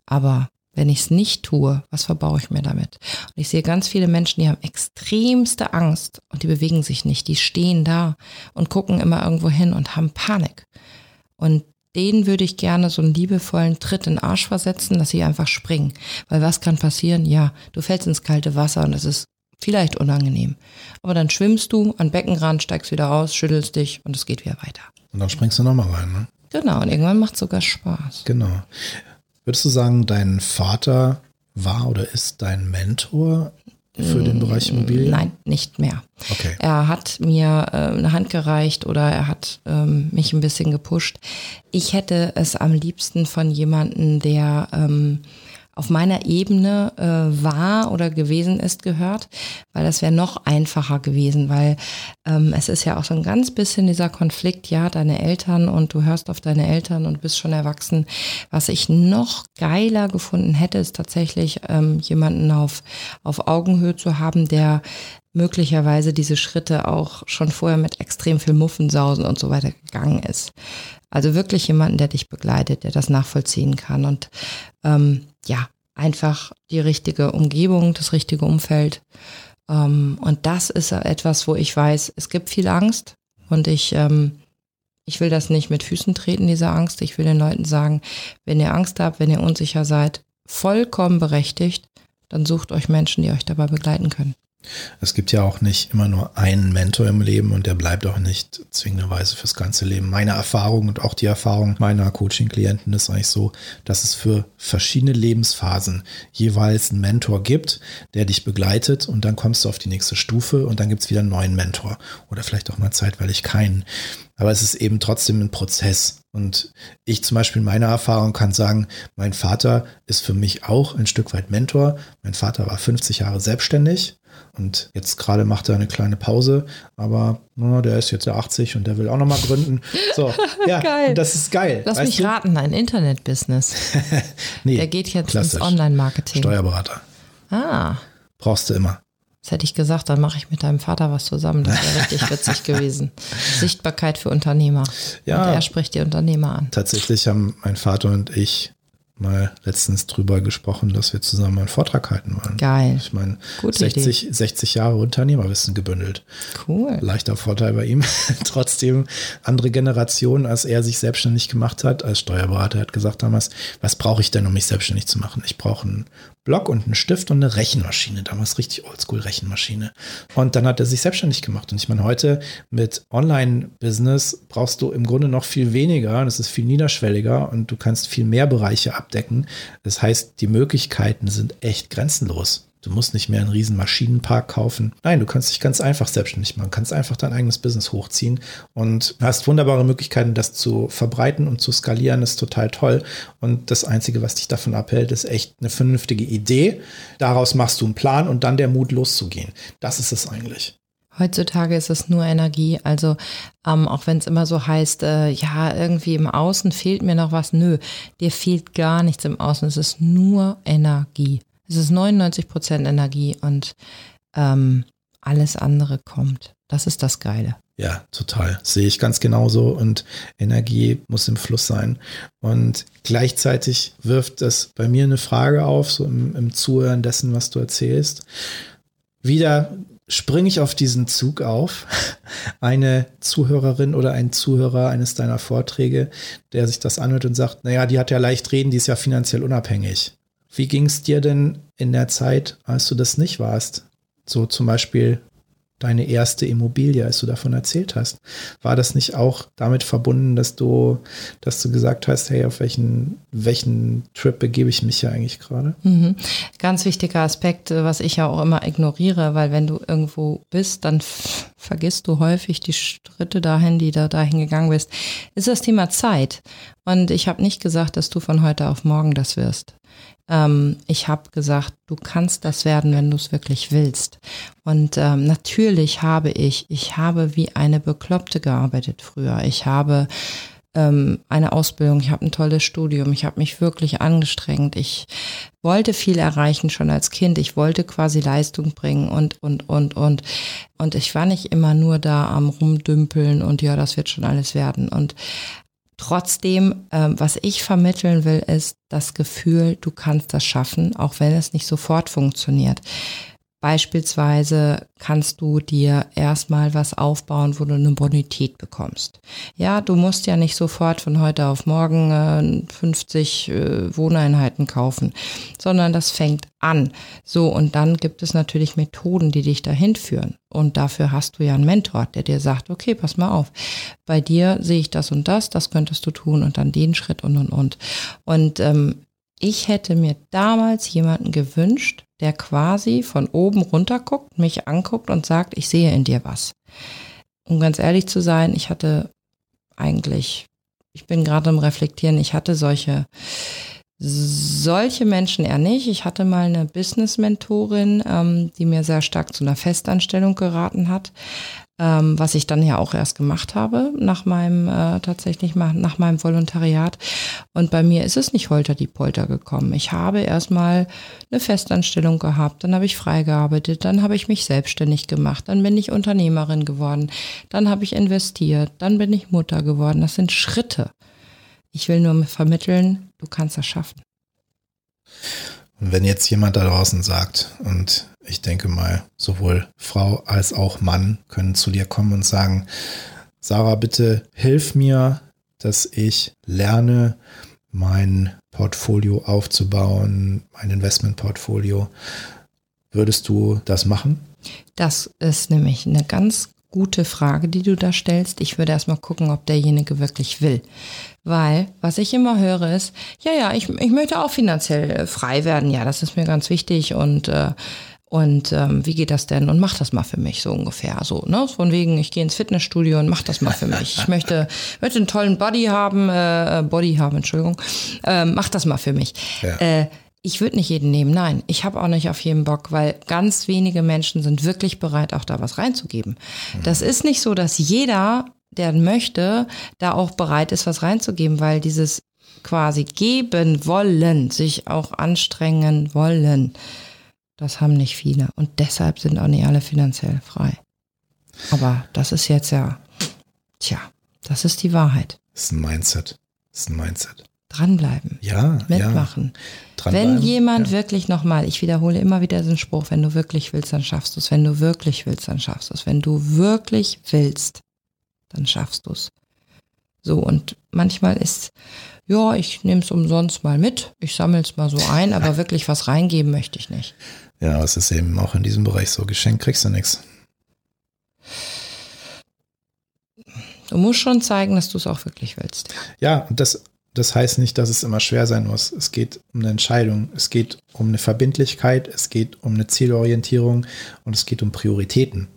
Aber wenn ich es nicht tue, was verbaue ich mir damit? Und ich sehe ganz viele Menschen, die haben extremste Angst und die bewegen sich nicht. Die stehen da und gucken immer irgendwo hin und haben Panik. Und denen würde ich gerne so einen liebevollen Tritt in den Arsch versetzen, dass sie einfach springen. Weil was kann passieren? Ja, du fällst ins kalte Wasser und es ist vielleicht unangenehm. Aber dann schwimmst du an Beckenrand, steigst wieder aus, schüttelst dich und es geht wieder weiter. Und dann springst du nochmal rein, ne? Genau, und irgendwann macht es sogar Spaß. Genau. Würdest du sagen, dein Vater war oder ist dein Mentor für den Bereich Immobilien? Nein, nicht mehr. Okay. Er hat mir äh, eine Hand gereicht oder er hat ähm, mich ein bisschen gepusht. Ich hätte es am liebsten von jemandem, der ähm, auf meiner Ebene äh, war oder gewesen ist, gehört, weil das wäre noch einfacher gewesen, weil ähm, es ist ja auch so ein ganz bisschen dieser Konflikt, ja, deine Eltern und du hörst auf deine Eltern und bist schon erwachsen. Was ich noch geiler gefunden hätte, ist tatsächlich ähm, jemanden auf, auf Augenhöhe zu haben, der möglicherweise diese Schritte auch schon vorher mit extrem viel Muffensausen und so weiter gegangen ist. Also wirklich jemanden, der dich begleitet, der das nachvollziehen kann. Und ähm, ja, einfach die richtige Umgebung, das richtige Umfeld. Ähm, und das ist etwas, wo ich weiß, es gibt viel Angst und ich, ähm, ich will das nicht mit Füßen treten, diese Angst. Ich will den Leuten sagen, wenn ihr Angst habt, wenn ihr unsicher seid, vollkommen berechtigt, dann sucht euch Menschen, die euch dabei begleiten können. Es gibt ja auch nicht immer nur einen Mentor im Leben und der bleibt auch nicht zwingenderweise fürs ganze Leben. Meine Erfahrung und auch die Erfahrung meiner Coaching-Klienten ist eigentlich so, dass es für verschiedene Lebensphasen jeweils einen Mentor gibt, der dich begleitet und dann kommst du auf die nächste Stufe und dann gibt es wieder einen neuen Mentor oder vielleicht auch mal zeitweilig keinen. Aber es ist eben trotzdem ein Prozess. Und ich zum Beispiel in meiner Erfahrung kann sagen, mein Vater ist für mich auch ein Stück weit Mentor. Mein Vater war 50 Jahre selbstständig und jetzt gerade macht er eine kleine Pause, aber na, der ist jetzt ja 80 und der will auch nochmal gründen. So, [LAUGHS] ja, geil. das ist geil. Lass mich du? raten, ein Internet-Business. [LAUGHS] nee, der geht jetzt ins Online-Marketing. Steuerberater. Ah. Brauchst du immer. Das hätte ich gesagt, dann mache ich mit deinem Vater was zusammen. Das wäre richtig [LAUGHS] witzig gewesen. Sichtbarkeit für Unternehmer. Ja. Und er spricht die Unternehmer an. Tatsächlich haben mein Vater und ich mal letztens drüber gesprochen, dass wir zusammen einen Vortrag halten wollen. Geil. Ich meine, 60, 60 Jahre Unternehmerwissen gebündelt. Cool. Leichter Vorteil bei ihm. [LAUGHS] Trotzdem andere Generation, als er sich selbstständig gemacht hat, als Steuerberater, hat gesagt damals, was brauche ich denn, um mich selbstständig zu machen? Ich brauche einen Block und einen Stift und eine Rechenmaschine. Damals richtig oldschool Rechenmaschine. Und dann hat er sich selbstständig gemacht. Und ich meine, heute mit Online-Business brauchst du im Grunde noch viel weniger. Das ist viel niederschwelliger und du kannst viel mehr Bereiche abdecken. Das heißt, die Möglichkeiten sind echt grenzenlos. Du musst nicht mehr einen riesen Maschinenpark kaufen. Nein, du kannst dich ganz einfach selbstständig machen, kannst einfach dein eigenes Business hochziehen und hast wunderbare Möglichkeiten, das zu verbreiten und zu skalieren. Das ist total toll. Und das Einzige, was dich davon abhält, ist echt eine vernünftige Idee. Daraus machst du einen Plan und dann der Mut loszugehen. Das ist es eigentlich. Heutzutage ist es nur Energie. Also ähm, auch wenn es immer so heißt, äh, ja, irgendwie im Außen fehlt mir noch was. Nö, dir fehlt gar nichts im Außen. Es ist nur Energie. Es ist 99 Prozent Energie und ähm, alles andere kommt. Das ist das Geile. Ja, total. Sehe ich ganz genauso. Und Energie muss im Fluss sein. Und gleichzeitig wirft es bei mir eine Frage auf, so im, im Zuhören dessen, was du erzählst. Wieder springe ich auf diesen Zug auf. [LAUGHS] Eine Zuhörerin oder ein Zuhörer eines deiner Vorträge, der sich das anhört und sagt, naja, die hat ja leicht reden, die ist ja finanziell unabhängig. Wie ging es dir denn in der Zeit, als du das nicht warst? So zum Beispiel deine erste Immobilie, als du davon erzählt hast. War das nicht auch damit verbunden, dass du, dass du gesagt hast, hey, auf welchen, welchen Trip begebe ich mich ja eigentlich gerade? Mhm. Ganz wichtiger Aspekt, was ich ja auch immer ignoriere, weil wenn du irgendwo bist, dann vergisst du häufig die Schritte dahin, die du dahin gegangen bist, ist das Thema Zeit. Und ich habe nicht gesagt, dass du von heute auf morgen das wirst. Ähm, ich habe gesagt, du kannst das werden, wenn du es wirklich willst. Und ähm, natürlich habe ich, ich habe wie eine Bekloppte gearbeitet früher. Ich habe ähm, eine Ausbildung, ich habe ein tolles Studium, ich habe mich wirklich angestrengt. Ich wollte viel erreichen schon als Kind. Ich wollte quasi Leistung bringen und, und, und, und. Und ich war nicht immer nur da am Rumdümpeln und ja, das wird schon alles werden. Und Trotzdem, ähm, was ich vermitteln will, ist das Gefühl, du kannst das schaffen, auch wenn es nicht sofort funktioniert. Beispielsweise kannst du dir erstmal was aufbauen, wo du eine Bonität bekommst. Ja, du musst ja nicht sofort von heute auf morgen äh, 50 äh, Wohneinheiten kaufen, sondern das fängt an. So, und dann gibt es natürlich Methoden, die dich dahin führen. Und dafür hast du ja einen Mentor, der dir sagt, okay, pass mal auf, bei dir sehe ich das und das, das könntest du tun und dann den Schritt und und und. Und ähm, ich hätte mir damals jemanden gewünscht, der quasi von oben runter guckt, mich anguckt und sagt, ich sehe in dir was. Um ganz ehrlich zu sein, ich hatte eigentlich, ich bin gerade im Reflektieren, ich hatte solche, solche Menschen eher nicht. Ich hatte mal eine Business-Mentorin, ähm, die mir sehr stark zu einer Festanstellung geraten hat ähm, was ich dann ja auch erst gemacht habe nach meinem äh, tatsächlich nach meinem Volontariat. Und bei mir ist es nicht holter die Polter gekommen. Ich habe erstmal eine Festanstellung gehabt, dann habe ich freigearbeitet, dann habe ich mich selbstständig gemacht, dann bin ich Unternehmerin geworden, dann habe ich investiert, dann bin ich Mutter geworden. Das sind Schritte. Ich will nur vermitteln, du kannst das schaffen. Und wenn jetzt jemand da draußen sagt, und ich denke mal, sowohl Frau als auch Mann können zu dir kommen und sagen, Sarah, bitte hilf mir, dass ich lerne, mein Portfolio aufzubauen, mein Investmentportfolio. Würdest du das machen? Das ist nämlich eine ganz gute Frage, die du da stellst. Ich würde erstmal gucken, ob derjenige wirklich will. Weil, was ich immer höre, ist, ja, ja, ich, ich möchte auch finanziell äh, frei werden. Ja, das ist mir ganz wichtig und äh, und ähm, wie geht das denn? Und mach das mal für mich, so ungefähr. So, ne? Von wegen, ich gehe ins Fitnessstudio und mach das mal für mich. Ich möchte, möchte einen tollen Body haben, äh, Body haben, Entschuldigung. Äh, mach das mal für mich. Ja. Äh, ich würde nicht jeden nehmen, nein. Ich habe auch nicht auf jeden Bock, weil ganz wenige Menschen sind wirklich bereit, auch da was reinzugeben. Das ist nicht so, dass jeder, der möchte, da auch bereit ist, was reinzugeben, weil dieses quasi geben wollen, sich auch anstrengen wollen, das haben nicht viele. Und deshalb sind auch nicht alle finanziell frei. Aber das ist jetzt ja, tja, das ist die Wahrheit. Das ist ein Mindset. Das ist ein Mindset. Dranbleiben. Ja. Mitmachen. Ja. Wenn jemand ja. wirklich nochmal, ich wiederhole immer wieder diesen Spruch, wenn du wirklich willst, dann schaffst du es. Wenn du wirklich willst, dann schaffst du es. Wenn du wirklich willst, dann schaffst du es. So, und manchmal ist, ja, ich nehme es umsonst mal mit, ich sammle es mal so ein, aber [LAUGHS] wirklich was reingeben möchte ich nicht. Ja, es ist eben auch in diesem Bereich so, geschenkt kriegst du nichts. Du musst schon zeigen, dass du es auch wirklich willst. Ja, und das, das heißt nicht, dass es immer schwer sein muss. Es geht um eine Entscheidung, es geht um eine Verbindlichkeit, es geht um eine Zielorientierung und es geht um Prioritäten.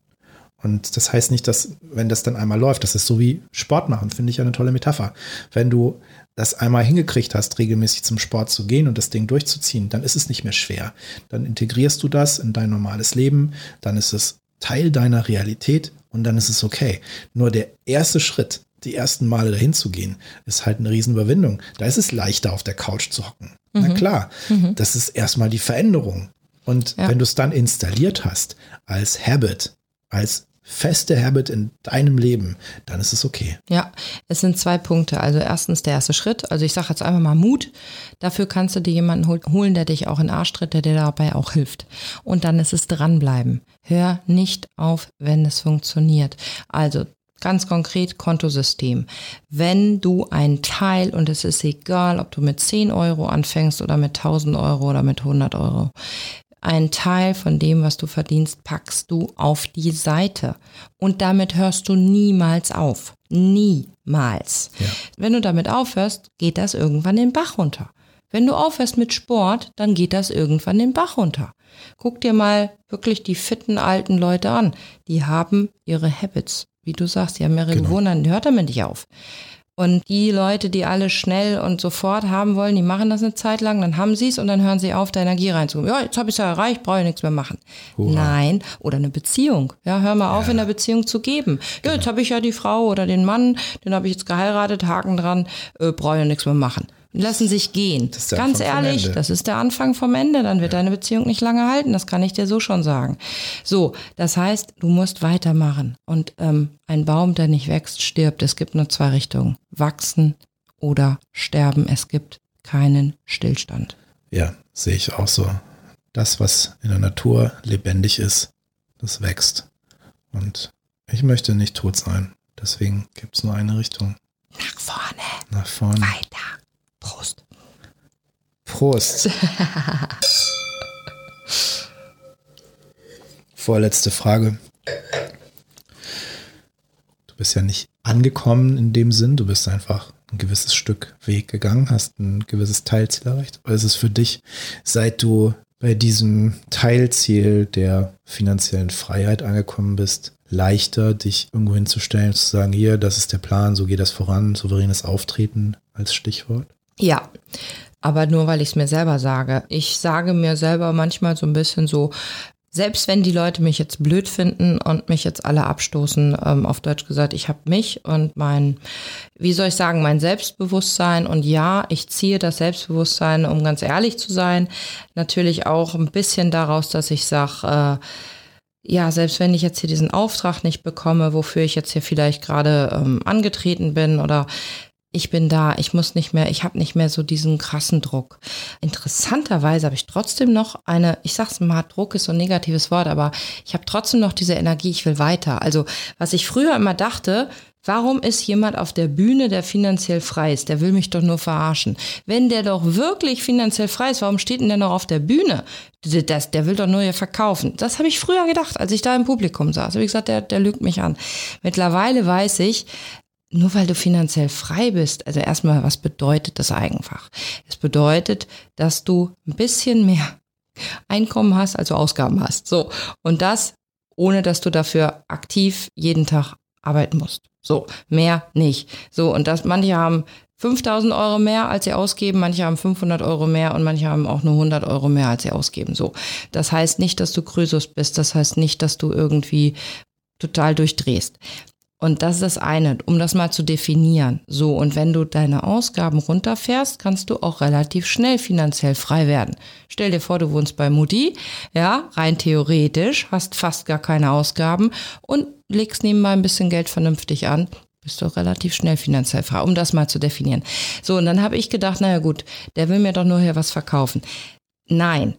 Und das heißt nicht, dass, wenn das dann einmal läuft, das ist so wie Sport machen, finde ich eine tolle Metapher. Wenn du das einmal hingekriegt hast, regelmäßig zum Sport zu gehen und das Ding durchzuziehen, dann ist es nicht mehr schwer. Dann integrierst du das in dein normales Leben, dann ist es Teil deiner Realität und dann ist es okay. Nur der erste Schritt, die ersten Male dahin zu gehen, ist halt eine Riesenüberwindung. Da ist es leichter, auf der Couch zu hocken. Mhm. Na klar, mhm. das ist erstmal die Veränderung. Und ja. wenn du es dann installiert hast als Habit, als feste Habit in deinem Leben, dann ist es okay. Ja, es sind zwei Punkte. Also erstens der erste Schritt. Also ich sage jetzt einfach mal Mut. Dafür kannst du dir jemanden holen, der dich auch in Arsch tritt, der dir dabei auch hilft. Und dann ist es dranbleiben. Hör nicht auf, wenn es funktioniert. Also Ganz konkret Kontosystem. Wenn du ein Teil, und es ist egal, ob du mit 10 Euro anfängst oder mit 1000 Euro oder mit 100 Euro, ein Teil von dem, was du verdienst, packst du auf die Seite. Und damit hörst du niemals auf. Niemals. Ja. Wenn du damit aufhörst, geht das irgendwann den Bach runter. Wenn du aufhörst mit Sport, dann geht das irgendwann den Bach runter. Guck dir mal wirklich die fitten alten Leute an. Die haben ihre Habits. Wie du sagst, die haben ihre genau. Gewohnheiten, die hört damit nicht auf. Und die Leute, die alle schnell und sofort haben wollen, die machen das eine Zeit lang, dann haben sie es und dann hören sie auf, da Energie reinzugeben. Ja, jetzt habe ich es ja erreicht, brauche ich nichts mehr machen. Hurra. Nein, oder eine Beziehung. Ja, hör mal auf, ja. in der Beziehung zu geben. Ja, genau. jetzt habe ich ja die Frau oder den Mann, den habe ich jetzt geheiratet, Haken dran, äh, brauche ich nichts mehr machen lassen sich gehen. Ganz ehrlich, das ist der Anfang vom Ende. Dann wird ja. deine Beziehung nicht lange halten. Das kann ich dir so schon sagen. So, das heißt, du musst weitermachen. Und ähm, ein Baum, der nicht wächst, stirbt. Es gibt nur zwei Richtungen. Wachsen oder sterben. Es gibt keinen Stillstand. Ja, sehe ich auch so. Das, was in der Natur lebendig ist, das wächst. Und ich möchte nicht tot sein. Deswegen gibt es nur eine Richtung. Nach vorne. Nach vorne. Weiter. Prost. Prost. [LAUGHS] Vorletzte Frage. Du bist ja nicht angekommen in dem Sinn, du bist einfach ein gewisses Stück Weg gegangen, hast ein gewisses Teilziel erreicht. Aber ist es für dich, seit du bei diesem Teilziel der finanziellen Freiheit angekommen bist, leichter, dich irgendwo hinzustellen, zu sagen, hier, das ist der Plan, so geht das voran, souveränes Auftreten als Stichwort? Ja, aber nur weil ich es mir selber sage. Ich sage mir selber manchmal so ein bisschen so, selbst wenn die Leute mich jetzt blöd finden und mich jetzt alle abstoßen, ähm, auf Deutsch gesagt, ich habe mich und mein, wie soll ich sagen, mein Selbstbewusstsein und ja, ich ziehe das Selbstbewusstsein, um ganz ehrlich zu sein, natürlich auch ein bisschen daraus, dass ich sage, äh, ja, selbst wenn ich jetzt hier diesen Auftrag nicht bekomme, wofür ich jetzt hier vielleicht gerade ähm, angetreten bin oder ich bin da, ich muss nicht mehr, ich habe nicht mehr so diesen krassen Druck. Interessanterweise habe ich trotzdem noch eine, ich sag's mal, Druck ist so ein negatives Wort, aber ich habe trotzdem noch diese Energie, ich will weiter. Also, was ich früher immer dachte, Warum ist jemand auf der Bühne, der finanziell frei ist? Der will mich doch nur verarschen. Wenn der doch wirklich finanziell frei ist, warum steht denn der noch auf der Bühne? Das, der will doch nur hier verkaufen. Das habe ich früher gedacht, als ich da im Publikum saß. Ich gesagt, der, der lügt mich an. Mittlerweile weiß ich, nur weil du finanziell frei bist, also erstmal, was bedeutet das einfach? Es bedeutet, dass du ein bisschen mehr Einkommen hast, also Ausgaben hast. So. Und das, ohne dass du dafür aktiv jeden Tag arbeiten musst. So, mehr nicht. So, und das, manche haben 5000 Euro mehr, als sie ausgeben, manche haben 500 Euro mehr und manche haben auch nur 100 Euro mehr, als sie ausgeben. So, das heißt nicht, dass du Krösus bist, das heißt nicht, dass du irgendwie total durchdrehst. Und das ist das eine, um das mal zu definieren. So, und wenn du deine Ausgaben runterfährst, kannst du auch relativ schnell finanziell frei werden. Stell dir vor, du wohnst bei Mutti, ja, rein theoretisch, hast fast gar keine Ausgaben und legst nebenbei ein bisschen Geld vernünftig an, bist du relativ schnell finanziell frei, um das mal zu definieren. So, und dann habe ich gedacht, naja gut, der will mir doch nur hier was verkaufen. Nein,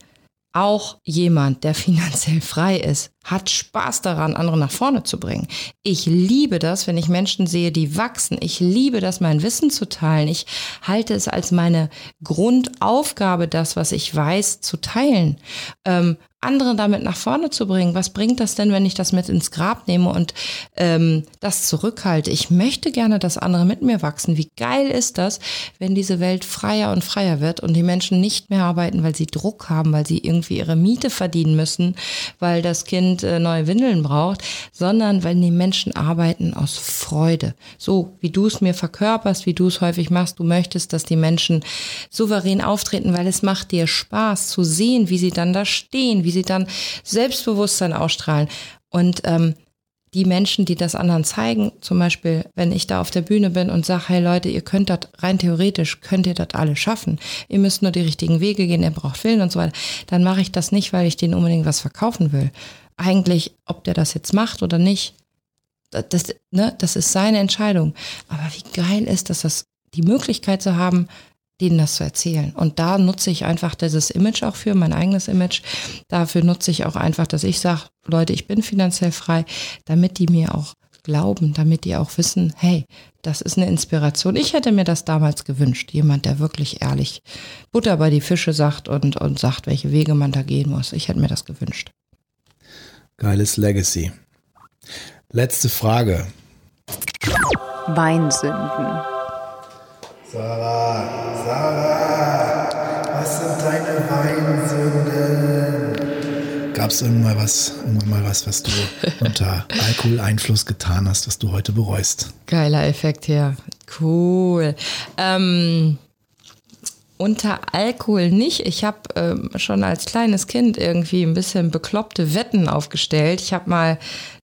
auch jemand, der [LAUGHS] finanziell frei ist, hat Spaß daran, andere nach vorne zu bringen. Ich liebe das, wenn ich Menschen sehe, die wachsen. Ich liebe das, mein Wissen zu teilen. Ich halte es als meine Grundaufgabe, das, was ich weiß, zu teilen. Ähm, andere damit nach vorne zu bringen. Was bringt das denn, wenn ich das mit ins Grab nehme und ähm, das zurückhalte? Ich möchte gerne, dass andere mit mir wachsen. Wie geil ist das, wenn diese Welt freier und freier wird und die Menschen nicht mehr arbeiten, weil sie Druck haben, weil sie irgendwie ihre Miete verdienen müssen, weil das Kind äh, neue Windeln braucht, sondern weil die Menschen arbeiten aus Freude. So wie du es mir verkörperst, wie du es häufig machst. Du möchtest, dass die Menschen souverän auftreten, weil es macht dir Spaß zu sehen, wie sie dann da stehen, wie wie sie dann Selbstbewusstsein ausstrahlen. Und ähm, die Menschen, die das anderen zeigen, zum Beispiel, wenn ich da auf der Bühne bin und sage, hey Leute, ihr könnt das rein theoretisch, könnt ihr das alle schaffen. Ihr müsst nur die richtigen Wege gehen, ihr braucht Willen und so weiter. Dann mache ich das nicht, weil ich denen unbedingt was verkaufen will. Eigentlich, ob der das jetzt macht oder nicht, das, ne, das ist seine Entscheidung. Aber wie geil ist das, das die Möglichkeit zu haben, denen das zu erzählen. Und da nutze ich einfach dieses Image auch für, mein eigenes Image. Dafür nutze ich auch einfach, dass ich sage, Leute, ich bin finanziell frei, damit die mir auch glauben, damit die auch wissen, hey, das ist eine Inspiration. Ich hätte mir das damals gewünscht. Jemand, der wirklich ehrlich Butter bei die Fische sagt und, und sagt, welche Wege man da gehen muss. Ich hätte mir das gewünscht. Geiles Legacy. Letzte Frage. Weinsünden. Sarah, Sarah, was sind deine Weinsünden? Gab es irgendwann mal was, irgendwann mal was, was du [LAUGHS] unter Alkoholeinfluss getan hast, was du heute bereust? Geiler Effekt hier. Cool. Ähm, unter Alkohol nicht. Ich habe ähm, schon als kleines Kind irgendwie ein bisschen bekloppte Wetten aufgestellt. Ich habe mal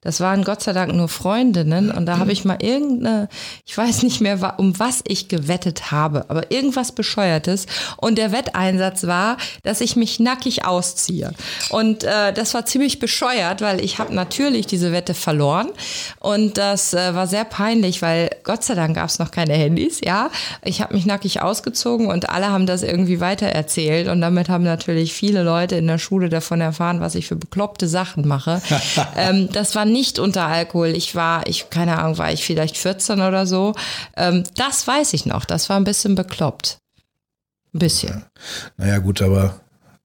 das waren Gott sei Dank nur Freundinnen und da habe ich mal irgendeine, ich weiß nicht mehr, um was ich gewettet habe, aber irgendwas Bescheuertes. Und der Wetteinsatz war, dass ich mich nackig ausziehe. Und äh, das war ziemlich bescheuert, weil ich habe natürlich diese Wette verloren. Und das äh, war sehr peinlich, weil Gott sei Dank gab es noch keine Handys, ja. Ich habe mich nackig ausgezogen und alle haben das irgendwie weitererzählt. Und damit haben natürlich viele Leute in der Schule davon erfahren, was ich für bekloppte Sachen mache. [LAUGHS] ähm, das war nicht unter Alkohol. Ich war, ich, keine Ahnung, war ich vielleicht 14 oder so. Ähm, das weiß ich noch. Das war ein bisschen bekloppt. Ein bisschen. Naja, gut, aber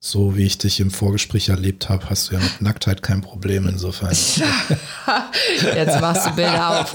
so wie ich dich im Vorgespräch erlebt habe, hast du ja mit Nacktheit kein Problem insofern. [LAUGHS] Jetzt machst du Bilder auf.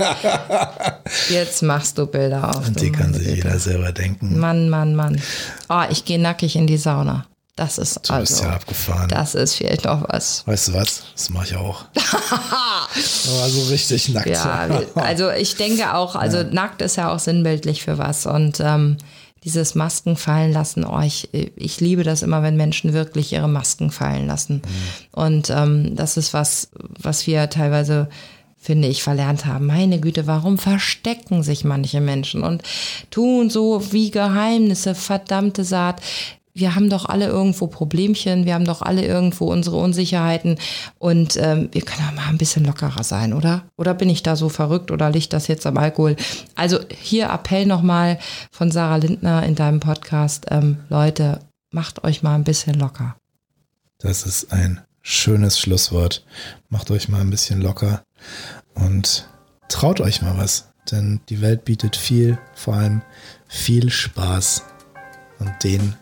Jetzt machst du Bilder auf. Und die kann sich jeder selber denken. Mann, Mann, Mann. Oh, ich gehe nackig in die Sauna. Das ist du also, bist ja abgefahren. Das ist vielleicht noch was. Weißt du was? Das mache ich auch. Aber [LAUGHS] so richtig nackt. Ja, also ich denke auch, also ja. nackt ist ja auch sinnbildlich für was. Und ähm, dieses Masken fallen lassen, oh, ich, ich liebe das immer, wenn Menschen wirklich ihre Masken fallen lassen. Mhm. Und ähm, das ist was, was wir teilweise finde ich, verlernt haben. Meine Güte, warum verstecken sich manche Menschen und tun so wie Geheimnisse, verdammte Saat wir haben doch alle irgendwo Problemchen, wir haben doch alle irgendwo unsere Unsicherheiten und ähm, wir können mal ein bisschen lockerer sein, oder? Oder bin ich da so verrückt oder liegt das jetzt am Alkohol? Also hier Appell nochmal von Sarah Lindner in deinem Podcast. Ähm, Leute, macht euch mal ein bisschen locker. Das ist ein schönes Schlusswort. Macht euch mal ein bisschen locker und traut euch mal was denn die Welt bietet viel, vor allem viel Spaß. Und den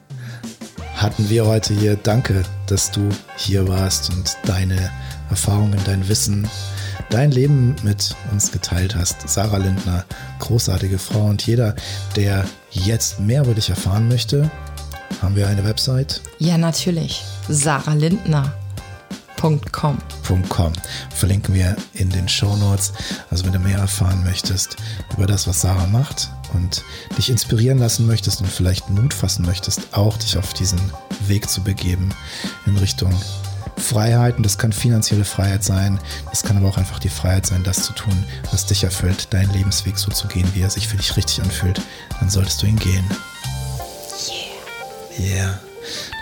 hatten wir heute hier. Danke, dass du hier warst und deine Erfahrungen, dein Wissen, dein Leben mit uns geteilt hast. Sarah Lindner, großartige Frau. Und jeder, der jetzt mehr über dich erfahren möchte, haben wir eine Website? Ja, natürlich. Sarah Lindner. .com. .com. Verlinken wir in den Show Notes. Also wenn du mehr erfahren möchtest über das, was Sarah macht und dich inspirieren lassen möchtest und vielleicht Mut fassen möchtest, auch dich auf diesen Weg zu begeben in Richtung Freiheit. Und das kann finanzielle Freiheit sein. Es kann aber auch einfach die Freiheit sein, das zu tun, was dich erfüllt, deinen Lebensweg so zu gehen, wie er sich für dich richtig anfühlt. Dann solltest du ihn gehen. Yeah. Yeah.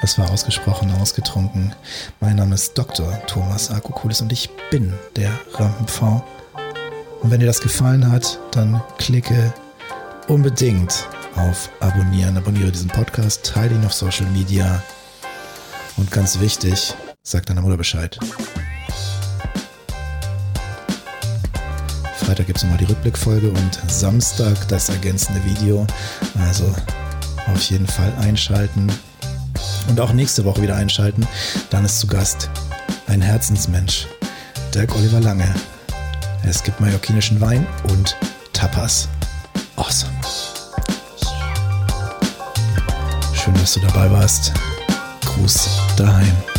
Das war ausgesprochen ausgetrunken. Mein Name ist Dr. Thomas Akokulis und ich bin der Rampenv. Und wenn dir das gefallen hat, dann klicke unbedingt auf Abonnieren. Abonniere diesen Podcast, teile ihn auf Social Media. Und ganz wichtig, sag deiner Mutter Bescheid. Freitag gibt es nochmal die Rückblickfolge und Samstag das ergänzende Video. Also auf jeden Fall einschalten und auch nächste Woche wieder einschalten. Dann ist zu Gast ein Herzensmensch, Dirk Oliver Lange. Es gibt mallorquinischen Wein und Tapas. Awesome. Schön, dass du dabei warst. Gruß daheim.